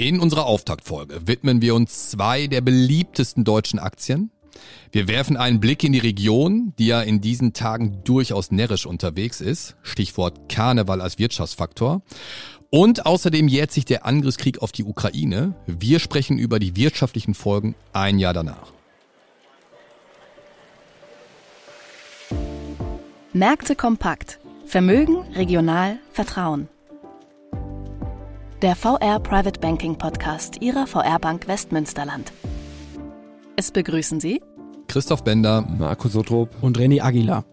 In unserer Auftaktfolge widmen wir uns zwei der beliebtesten deutschen Aktien. Wir werfen einen Blick in die Region, die ja in diesen Tagen durchaus närrisch unterwegs ist. Stichwort Karneval als Wirtschaftsfaktor. Und außerdem jährt sich der Angriffskrieg auf die Ukraine. Wir sprechen über die wirtschaftlichen Folgen ein Jahr danach. Märkte kompakt. Vermögen, regional, Vertrauen. Der VR Private Banking Podcast Ihrer VR Bank Westmünsterland. Es begrüßen Sie Christoph Bender, Marco Sotrop und René Aguilar.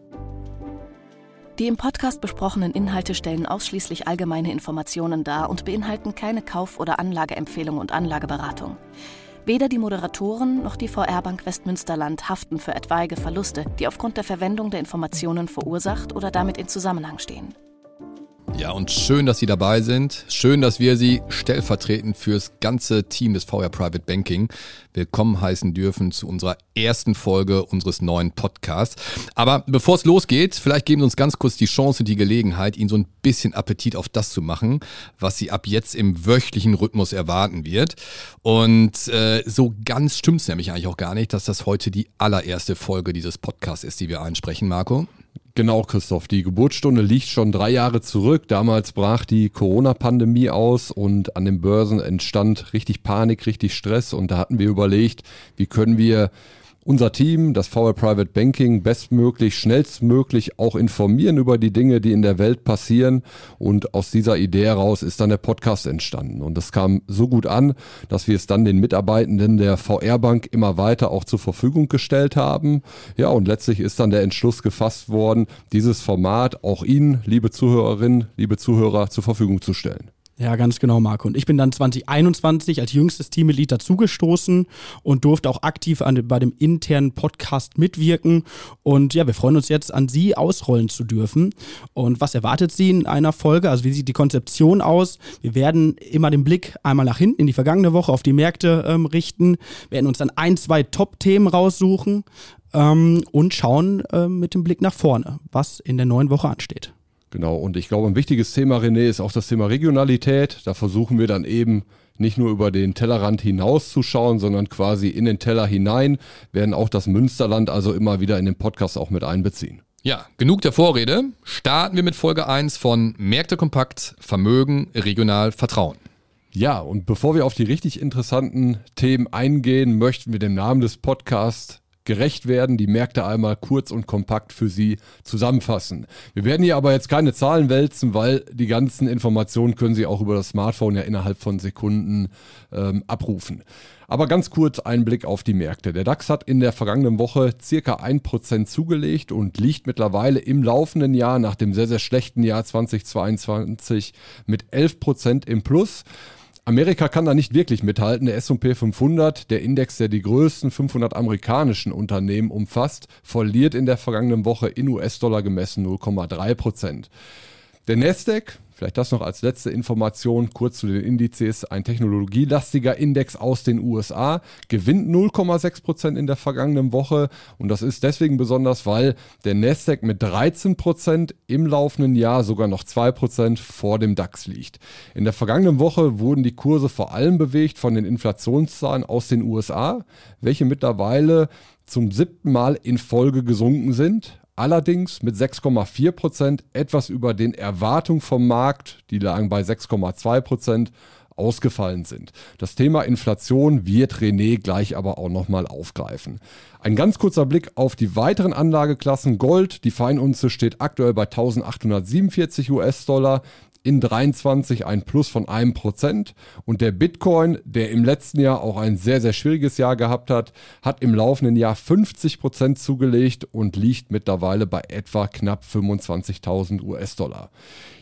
Die im Podcast besprochenen Inhalte stellen ausschließlich allgemeine Informationen dar und beinhalten keine Kauf- oder Anlageempfehlung und Anlageberatung. Weder die Moderatoren noch die VR Bank Westmünsterland haften für etwaige Verluste, die aufgrund der Verwendung der Informationen verursacht oder damit in Zusammenhang stehen. Ja, und schön, dass Sie dabei sind. Schön, dass wir Sie stellvertretend fürs ganze Team des VR Private Banking willkommen heißen dürfen zu unserer ersten Folge unseres neuen Podcasts. Aber bevor es losgeht, vielleicht geben Sie uns ganz kurz die Chance und die Gelegenheit, Ihnen so ein bisschen Appetit auf das zu machen, was Sie ab jetzt im wöchentlichen Rhythmus erwarten wird. Und äh, so ganz stimmt es nämlich eigentlich auch gar nicht, dass das heute die allererste Folge dieses Podcasts ist, die wir einsprechen, Marco. Genau, Christoph. Die Geburtsstunde liegt schon drei Jahre zurück. Damals brach die Corona-Pandemie aus und an den Börsen entstand richtig Panik, richtig Stress. Und da hatten wir überlegt, wie können wir unser Team, das VR Private Banking, bestmöglich, schnellstmöglich auch informieren über die Dinge, die in der Welt passieren. Und aus dieser Idee heraus ist dann der Podcast entstanden. Und das kam so gut an, dass wir es dann den Mitarbeitenden der VR Bank immer weiter auch zur Verfügung gestellt haben. Ja, und letztlich ist dann der Entschluss gefasst worden, dieses Format auch Ihnen, liebe Zuhörerinnen, liebe Zuhörer, zur Verfügung zu stellen. Ja, ganz genau, Marco. Und ich bin dann 2021 als jüngstes Teammitglied dazugestoßen und durfte auch aktiv an, bei dem internen Podcast mitwirken. Und ja, wir freuen uns jetzt, an Sie ausrollen zu dürfen. Und was erwartet Sie in einer Folge? Also wie sieht die Konzeption aus? Wir werden immer den Blick einmal nach hinten in die vergangene Woche auf die Märkte ähm, richten, werden uns dann ein, zwei Top-Themen raussuchen ähm, und schauen äh, mit dem Blick nach vorne, was in der neuen Woche ansteht. Genau, und ich glaube, ein wichtiges Thema, René, ist auch das Thema Regionalität. Da versuchen wir dann eben nicht nur über den Tellerrand hinaus zu schauen, sondern quasi in den Teller hinein, werden auch das Münsterland also immer wieder in den Podcast auch mit einbeziehen. Ja, genug der Vorrede. Starten wir mit Folge 1 von Märkte kompakt, Vermögen, regional, Vertrauen. Ja, und bevor wir auf die richtig interessanten Themen eingehen, möchten wir dem Namen des Podcasts gerecht werden, die Märkte einmal kurz und kompakt für Sie zusammenfassen. Wir werden hier aber jetzt keine Zahlen wälzen, weil die ganzen Informationen können Sie auch über das Smartphone ja innerhalb von Sekunden ähm, abrufen. Aber ganz kurz ein Blick auf die Märkte. Der DAX hat in der vergangenen Woche circa 1% zugelegt und liegt mittlerweile im laufenden Jahr nach dem sehr, sehr schlechten Jahr 2022 mit 11% im Plus. Amerika kann da nicht wirklich mithalten. Der S&P 500, der Index, der die größten 500 amerikanischen Unternehmen umfasst, verliert in der vergangenen Woche in US-Dollar gemessen 0,3 Prozent. Der Nasdaq, Vielleicht das noch als letzte Information kurz zu den Indizes. Ein technologielastiger Index aus den USA gewinnt 0,6 Prozent in der vergangenen Woche. Und das ist deswegen besonders, weil der Nasdaq mit 13 Prozent im laufenden Jahr sogar noch 2 Prozent vor dem DAX liegt. In der vergangenen Woche wurden die Kurse vor allem bewegt von den Inflationszahlen aus den USA, welche mittlerweile zum siebten Mal in Folge gesunken sind allerdings mit 6,4 Prozent etwas über den Erwartungen vom Markt, die lagen bei 6,2 Prozent, ausgefallen sind. Das Thema Inflation wird René gleich aber auch nochmal aufgreifen. Ein ganz kurzer Blick auf die weiteren Anlageklassen. Gold, die Feinunze steht aktuell bei 1847 US-Dollar in 23 ein Plus von einem Prozent. Und der Bitcoin, der im letzten Jahr auch ein sehr, sehr schwieriges Jahr gehabt hat, hat im laufenden Jahr 50 Prozent zugelegt und liegt mittlerweile bei etwa knapp 25.000 US-Dollar.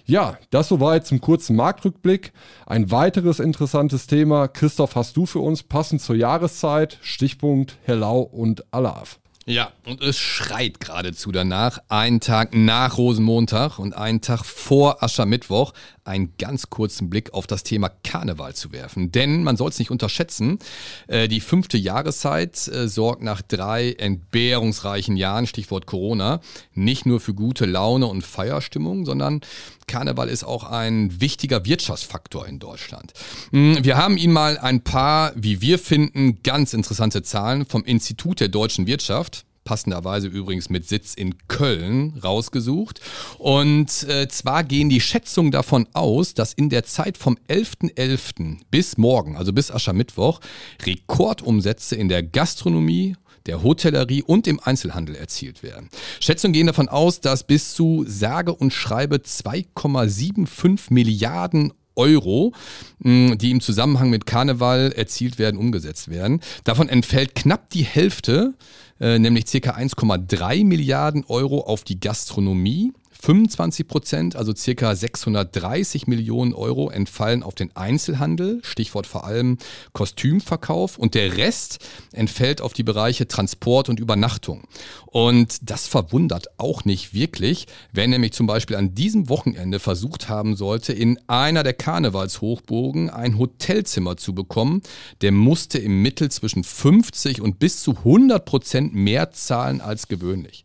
Ja, das soweit zum kurzen Marktrückblick. Ein weiteres interessantes Thema. Christoph, hast du für uns passend zur Jahreszeit? Stichpunkt Hellau und Alav. Ja, und es schreit geradezu danach. Einen Tag nach Rosenmontag und einen Tag vor Aschermittwoch einen ganz kurzen Blick auf das Thema Karneval zu werfen. Denn man soll es nicht unterschätzen, äh, die fünfte Jahreszeit äh, sorgt nach drei entbehrungsreichen Jahren, Stichwort Corona, nicht nur für gute Laune und Feierstimmung, sondern Karneval ist auch ein wichtiger Wirtschaftsfaktor in Deutschland. Hm, wir haben Ihnen mal ein paar, wie wir finden, ganz interessante Zahlen vom Institut der deutschen Wirtschaft passenderweise übrigens mit Sitz in Köln rausgesucht. Und äh, zwar gehen die Schätzungen davon aus, dass in der Zeit vom 11.11. .11. bis morgen, also bis Aschermittwoch, Rekordumsätze in der Gastronomie der Hotellerie und im Einzelhandel erzielt werden. Schätzungen gehen davon aus, dass bis zu sage und schreibe 2,75 Milliarden Euro, die im Zusammenhang mit Karneval erzielt werden, umgesetzt werden. Davon entfällt knapp die Hälfte, äh, nämlich ca. 1,3 Milliarden Euro auf die Gastronomie. 25 Prozent, also circa 630 Millionen Euro, entfallen auf den Einzelhandel, Stichwort vor allem Kostümverkauf, und der Rest entfällt auf die Bereiche Transport und Übernachtung. Und das verwundert auch nicht wirklich, wer nämlich zum Beispiel an diesem Wochenende versucht haben sollte, in einer der Karnevalshochburgen ein Hotelzimmer zu bekommen, der musste im Mittel zwischen 50 und bis zu 100 Prozent mehr zahlen als gewöhnlich.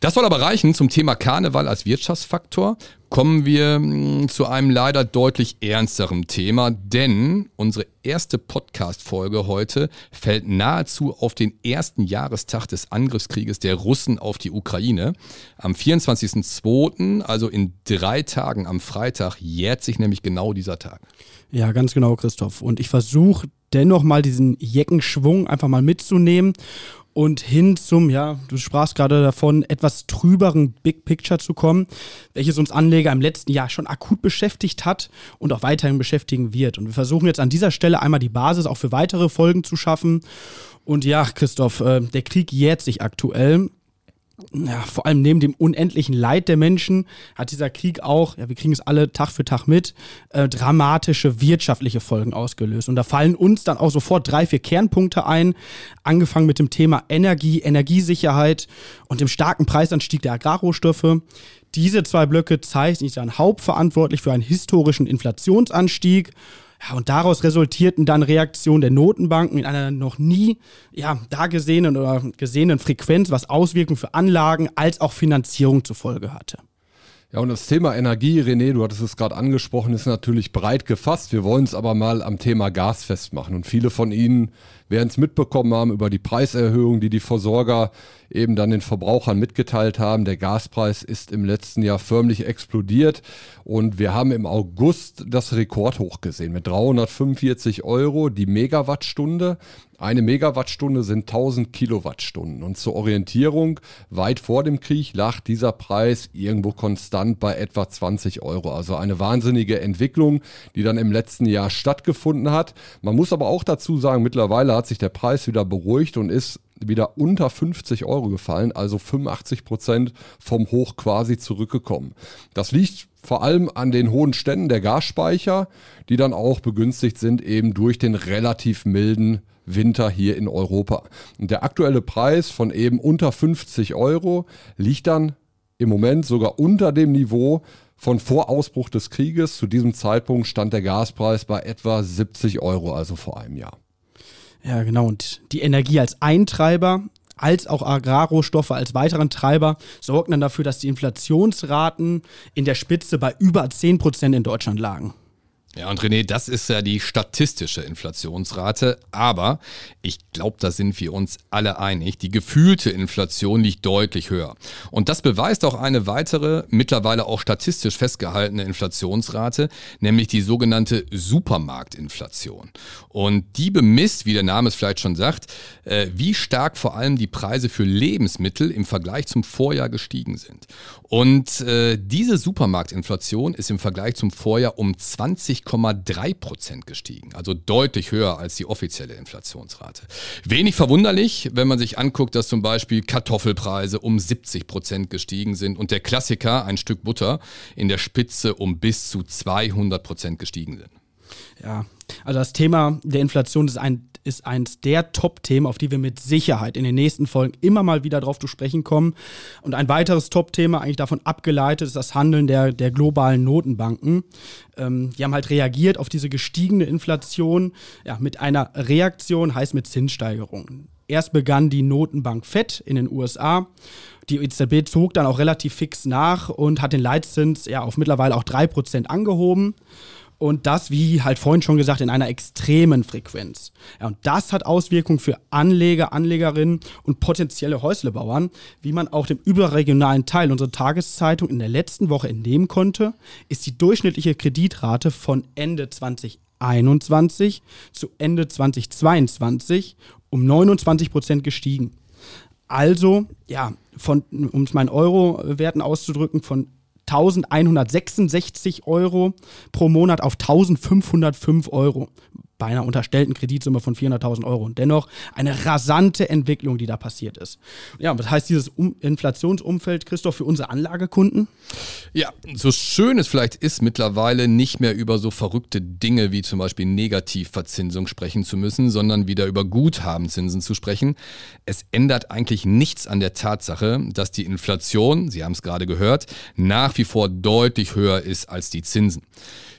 Das soll aber reichen zum Thema Karneval als Wirtschaftsfaktor. Kommen wir hm, zu einem leider deutlich ernsteren Thema, denn unsere erste Podcast-Folge heute fällt nahezu auf den ersten Jahrestag des Angriffskrieges der Russen auf die Ukraine. Am 24.02., also in drei Tagen am Freitag, jährt sich nämlich genau dieser Tag. Ja, ganz genau, Christoph. Und ich versuche dennoch mal diesen Jeckenschwung einfach mal mitzunehmen und hin zum, ja, du sprachst gerade davon, etwas trüberen Big Picture zu kommen, welches uns Anleger im letzten Jahr schon akut beschäftigt hat und auch weiterhin beschäftigen wird. Und wir versuchen jetzt an dieser Stelle einmal die Basis auch für weitere Folgen zu schaffen. Und ja, Christoph, äh, der Krieg jährt sich aktuell ja, vor allem neben dem unendlichen Leid der Menschen hat dieser Krieg auch, ja, wir kriegen es alle Tag für Tag mit, äh, dramatische wirtschaftliche Folgen ausgelöst. Und da fallen uns dann auch sofort drei, vier Kernpunkte ein, angefangen mit dem Thema Energie, Energiesicherheit und dem starken Preisanstieg der Agrarrohstoffe. Diese zwei Blöcke zeichnen sich dann hauptverantwortlich für einen historischen Inflationsanstieg ja, und daraus resultierten dann Reaktionen der Notenbanken in einer noch nie ja, dagesehenen oder gesehenen Frequenz, was Auswirkungen für Anlagen als auch Finanzierung zur Folge hatte. Ja, und das Thema Energie, René, du hattest es gerade angesprochen, ist natürlich breit gefasst. Wir wollen es aber mal am Thema Gas festmachen. Und viele von Ihnen werden es mitbekommen haben über die Preiserhöhung, die die Versorger eben dann den Verbrauchern mitgeteilt haben. Der Gaspreis ist im letzten Jahr förmlich explodiert und wir haben im August das Rekordhoch gesehen mit 345 Euro die Megawattstunde. Eine Megawattstunde sind 1000 Kilowattstunden. Und zur Orientierung, weit vor dem Krieg lag dieser Preis irgendwo konstant bei etwa 20 Euro. Also eine wahnsinnige Entwicklung, die dann im letzten Jahr stattgefunden hat. Man muss aber auch dazu sagen, mittlerweile hat sich der Preis wieder beruhigt und ist wieder unter 50 Euro gefallen, also 85 Prozent vom Hoch quasi zurückgekommen. Das liegt vor allem an den hohen Ständen der Gasspeicher, die dann auch begünstigt sind eben durch den relativ milden Winter hier in Europa. Und der aktuelle Preis von eben unter 50 Euro liegt dann im Moment sogar unter dem Niveau von vor Ausbruch des Krieges. Zu diesem Zeitpunkt stand der Gaspreis bei etwa 70 Euro, also vor einem Jahr. Ja, genau. Und die Energie als Eintreiber als auch Agrarrohstoffe als weiteren Treiber sorgen dann dafür, dass die Inflationsraten in der Spitze bei über 10 Prozent in Deutschland lagen. Ja, und René, das ist ja die statistische Inflationsrate. Aber ich glaube, da sind wir uns alle einig. Die gefühlte Inflation liegt deutlich höher. Und das beweist auch eine weitere, mittlerweile auch statistisch festgehaltene Inflationsrate, nämlich die sogenannte Supermarktinflation. Und die bemisst, wie der Name es vielleicht schon sagt, äh, wie stark vor allem die Preise für Lebensmittel im Vergleich zum Vorjahr gestiegen sind. Und äh, diese Supermarktinflation ist im Vergleich zum Vorjahr um 20 6,3 Prozent gestiegen, also deutlich höher als die offizielle Inflationsrate. Wenig verwunderlich, wenn man sich anguckt, dass zum Beispiel Kartoffelpreise um 70 Prozent gestiegen sind und der Klassiker, ein Stück Butter, in der Spitze um bis zu 200 Prozent gestiegen sind. Ja, also das Thema der Inflation ist ein ist eins der Top-Themen, auf die wir mit Sicherheit in den nächsten Folgen immer mal wieder drauf zu sprechen kommen. Und ein weiteres Top-Thema, eigentlich davon abgeleitet, ist das Handeln der, der globalen Notenbanken. Ähm, die haben halt reagiert auf diese gestiegene Inflation ja, mit einer Reaktion, heißt mit Zinssteigerungen. Erst begann die Notenbank FED in den USA. Die EZB zog dann auch relativ fix nach und hat den Leitzins ja auf mittlerweile auch 3% angehoben. Und das, wie halt vorhin schon gesagt, in einer extremen Frequenz. Ja, und das hat Auswirkungen für Anleger, Anlegerinnen und potenzielle Häuslebauern. Wie man auch dem überregionalen Teil unserer Tageszeitung in der letzten Woche entnehmen konnte, ist die durchschnittliche Kreditrate von Ende 2021 zu Ende 2022 um 29 Prozent gestiegen. Also, ja, von, um es mal in Euro-Werten auszudrücken, von 1166 Euro pro Monat auf 1505 Euro bei einer unterstellten Kreditsumme von 400.000 Euro. Und dennoch eine rasante Entwicklung, die da passiert ist. Ja, was heißt dieses um Inflationsumfeld, Christoph, für unsere Anlagekunden? Ja, so schön es vielleicht ist, mittlerweile nicht mehr über so verrückte Dinge wie zum Beispiel Negativverzinsung sprechen zu müssen, sondern wieder über Guthabenzinsen zu sprechen. Es ändert eigentlich nichts an der Tatsache, dass die Inflation, Sie haben es gerade gehört, nach wie vor deutlich höher ist als die Zinsen.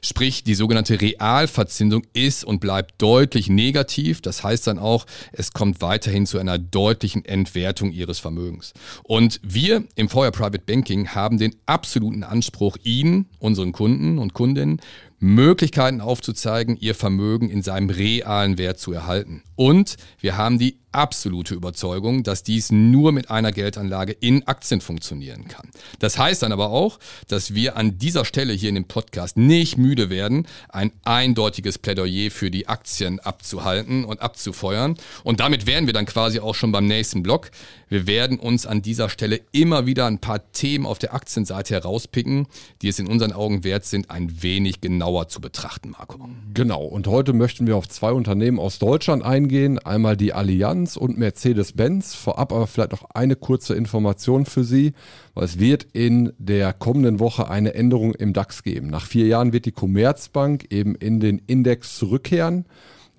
Sprich, die sogenannte Realverzinsung ist und bleibt deutlich negativ. Das heißt dann auch, es kommt weiterhin zu einer deutlichen Entwertung ihres Vermögens. Und wir im Feuer Private Banking haben den absoluten Anspruch, Ihnen, unseren Kunden und Kundinnen, Möglichkeiten aufzuzeigen, ihr Vermögen in seinem realen Wert zu erhalten. Und wir haben die absolute Überzeugung, dass dies nur mit einer Geldanlage in Aktien funktionieren kann. Das heißt dann aber auch, dass wir an dieser Stelle hier in dem Podcast nicht müde werden, ein eindeutiges Plädoyer für die Aktien abzuhalten und abzufeuern. Und damit wären wir dann quasi auch schon beim nächsten Block. Wir werden uns an dieser Stelle immer wieder ein paar Themen auf der Aktienseite herauspicken, die es in unseren Augen wert sind, ein wenig genauer zu betrachten, Marco. Genau, und heute möchten wir auf zwei Unternehmen aus Deutschland eingehen. Einmal die Allianz und Mercedes-Benz. Vorab aber vielleicht noch eine kurze Information für Sie, weil es wird in der kommenden Woche eine Änderung im DAX geben. Nach vier Jahren wird die Commerzbank eben in den Index zurückkehren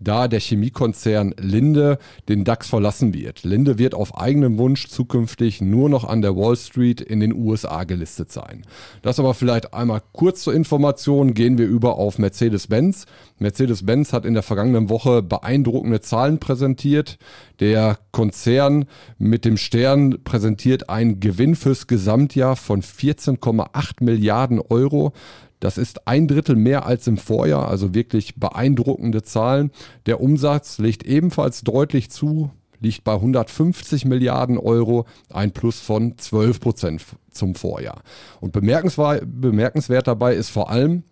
da der Chemiekonzern Linde den DAX verlassen wird. Linde wird auf eigenen Wunsch zukünftig nur noch an der Wall Street in den USA gelistet sein. Das aber vielleicht einmal kurz zur Information, gehen wir über auf Mercedes-Benz. Mercedes-Benz hat in der vergangenen Woche beeindruckende Zahlen präsentiert. Der Konzern mit dem Stern präsentiert einen Gewinn fürs Gesamtjahr von 14,8 Milliarden Euro. Das ist ein Drittel mehr als im Vorjahr, also wirklich beeindruckende Zahlen. Der Umsatz legt ebenfalls deutlich zu, liegt bei 150 Milliarden Euro, ein Plus von 12 Prozent zum Vorjahr. Und bemerkenswert dabei ist vor allem,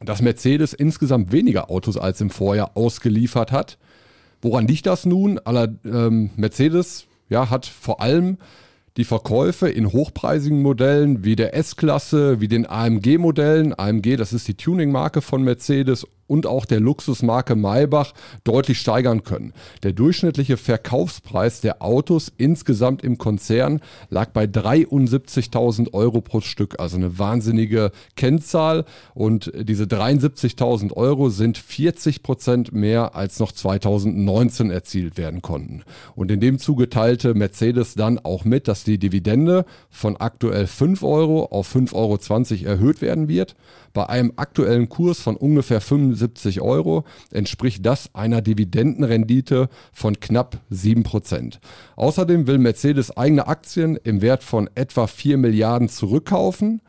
dass Mercedes insgesamt weniger Autos als im Vorjahr ausgeliefert hat. Woran liegt das nun? Aller, ähm, Mercedes ja, hat vor allem die Verkäufe in hochpreisigen Modellen wie der S-Klasse, wie den AMG-Modellen, AMG, das ist die Tuning-Marke von Mercedes und auch der Luxusmarke Maybach deutlich steigern können. Der durchschnittliche Verkaufspreis der Autos insgesamt im Konzern lag bei 73.000 Euro pro Stück, also eine wahnsinnige Kennzahl. Und diese 73.000 Euro sind 40 Prozent mehr als noch 2019 erzielt werden konnten. Und in dem Zuge teilte Mercedes dann auch mit, dass die Dividende von aktuell 5 Euro auf 5,20 Euro erhöht werden wird. Bei einem aktuellen Kurs von ungefähr 75 Euro entspricht das einer Dividendenrendite von knapp 7%. Außerdem will Mercedes eigene Aktien im Wert von etwa 4 Milliarden zurückkaufen.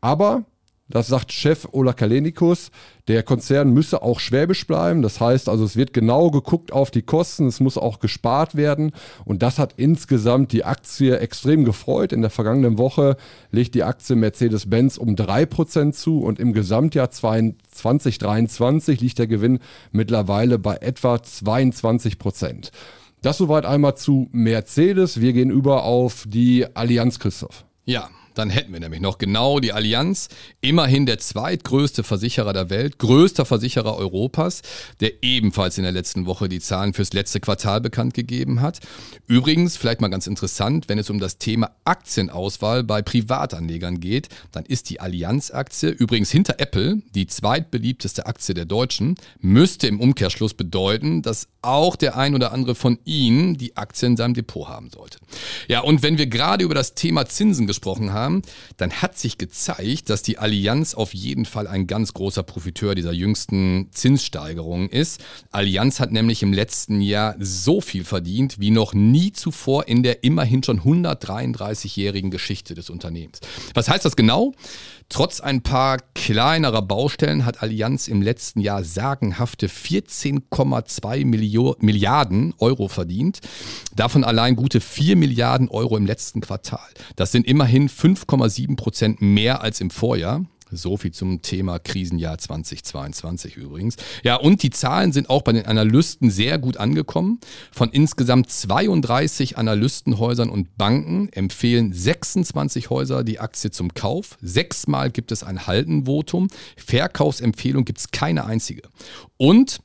Aber das sagt Chef Ola Kalenikus. Der Konzern müsse auch schwäbisch bleiben. Das heißt also, es wird genau geguckt auf die Kosten. Es muss auch gespart werden. Und das hat insgesamt die Aktie extrem gefreut. In der vergangenen Woche legt die Aktie Mercedes-Benz um 3% zu und im Gesamtjahr 2023 liegt der Gewinn mittlerweile bei etwa 22%. Das soweit einmal zu Mercedes. Wir gehen über auf die Allianz, Christoph. Ja, Dann hätten wir nämlich noch genau die Allianz, immerhin der zweitgrößte Versicherer der Welt, größter Versicherer Europas, der ebenfalls in der letzten Woche die Zahlen fürs letzte Quartal bekannt gegeben hat. Übrigens, vielleicht mal ganz interessant, wenn es um das Thema Aktienauswahl bei Privatanlegern geht, dann ist die Allianz-Aktie übrigens hinter Apple die zweitbeliebteste Aktie der Deutschen, müsste im Umkehrschluss bedeuten, dass auch der ein oder andere von Ihnen die Aktie in seinem Depot haben sollte. Ja, und wenn wir gerade über das Thema Zinsen gesprochen haben, dann hat sich gezeigt, dass die Allianz auf jeden Fall ein ganz großer Profiteur dieser jüngsten Zinssteigerungen ist. Allianz hat nämlich im letzten Jahr so viel verdient wie noch nie zuvor in der immerhin schon 133-jährigen Geschichte des Unternehmens. Was heißt das genau? Trotz ein paar kleinerer Baustellen hat Allianz im letzten Jahr sagenhafte 14,2 Milliarden Euro verdient. Davon allein gute 4 Milliarden Euro im letzten Quartal. Das sind immerhin 5,7 Prozent mehr als im Vorjahr. So viel zum Thema Krisenjahr 2022 übrigens. Ja, und die Zahlen sind auch bei den Analysten sehr gut angekommen. Von insgesamt 32 Analystenhäusern und Banken empfehlen 26 Häuser die Aktie zum Kauf. Sechsmal gibt es ein Haltenvotum. Verkaufsempfehlung gibt es keine einzige. Und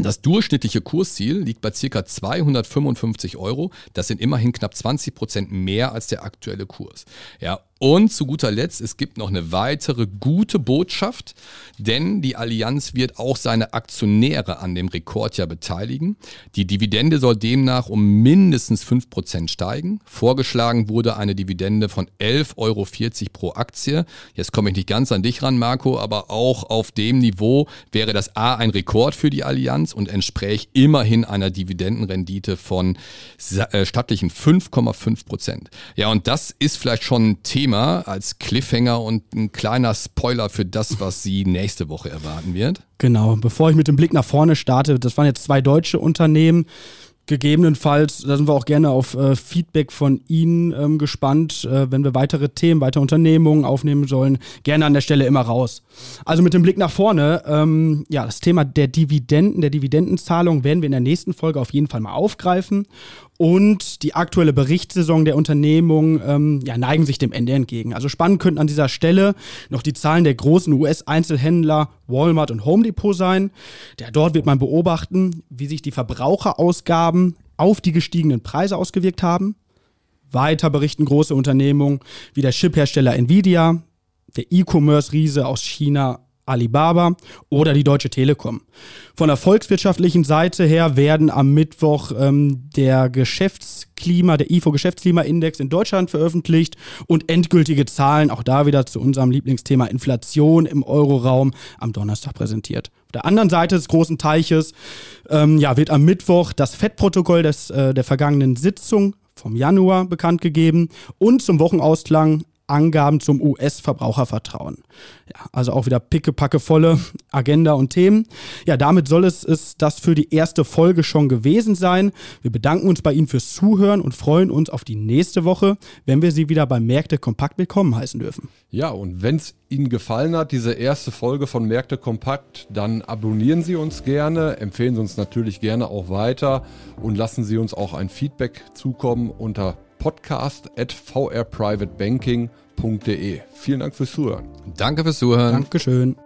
das durchschnittliche Kursziel liegt bei ca. 255 Euro. Das sind immerhin knapp 20 Prozent mehr als der aktuelle Kurs. Ja, und zu guter Letzt, es gibt noch eine weitere gute Botschaft, denn die Allianz wird auch seine Aktionäre an dem Rekordjahr beteiligen. Die Dividende soll demnach um mindestens 5% steigen. Vorgeschlagen wurde eine Dividende von 11,40 Euro pro Aktie. Jetzt komme ich nicht ganz an dich ran, Marco, aber auch auf dem Niveau wäre das A ein Rekord für die Allianz und entspräche immerhin einer Dividendenrendite von äh, stattlichen 5,5%. Ja, und das ist vielleicht schon ein Thema, Thema als Cliffhanger und ein kleiner Spoiler für das, was Sie nächste Woche erwarten wird. Genau, bevor ich mit dem Blick nach vorne starte, das waren jetzt zwei deutsche Unternehmen. Gegebenenfalls, da sind wir auch gerne auf äh, Feedback von Ihnen ähm, gespannt, äh, wenn wir weitere Themen, weitere Unternehmungen aufnehmen sollen, gerne an der Stelle immer raus. Also mit dem Blick nach vorne, ähm, ja, das Thema der Dividenden, der Dividendenzahlung werden wir in der nächsten Folge auf jeden Fall mal aufgreifen und die aktuelle Berichtssaison der Unternehmung ähm, ja, neigen sich dem Ende entgegen. Also spannend könnten an dieser Stelle noch die Zahlen der großen US-Einzelhändler Walmart und Home Depot sein. Ja, dort wird man beobachten, wie sich die Verbraucherausgaben auf die gestiegenen Preise ausgewirkt haben. Weiter berichten große Unternehmungen wie der Chiphersteller Nvidia, der E-Commerce-Riese aus China Alibaba oder die Deutsche Telekom. Von der volkswirtschaftlichen Seite her werden am Mittwoch ähm, der Geschäftsklima, der IFO-Geschäftsklimaindex in Deutschland veröffentlicht und endgültige Zahlen, auch da wieder zu unserem Lieblingsthema Inflation im Euroraum, am Donnerstag präsentiert. Auf der anderen Seite des großen Teiches ähm, ja, wird am Mittwoch das FED-Protokoll äh, der vergangenen Sitzung vom Januar bekannt gegeben und zum Wochenausklang Angaben zum US-Verbrauchervertrauen. Ja, also auch wieder pickepackevolle Agenda und Themen. Ja, damit soll es, es das für die erste Folge schon gewesen sein. Wir bedanken uns bei Ihnen fürs Zuhören und freuen uns auf die nächste Woche, wenn wir Sie wieder bei Märkte Kompakt willkommen heißen dürfen. Ja, und wenn es Ihnen gefallen hat, diese erste Folge von Märkte Kompakt, dann abonnieren Sie uns gerne, empfehlen Sie uns natürlich gerne auch weiter und lassen Sie uns auch ein Feedback zukommen unter podcast at vrprivatebanking.de. Vielen Dank fürs Zuhören. Danke fürs Zuhören. Dankeschön.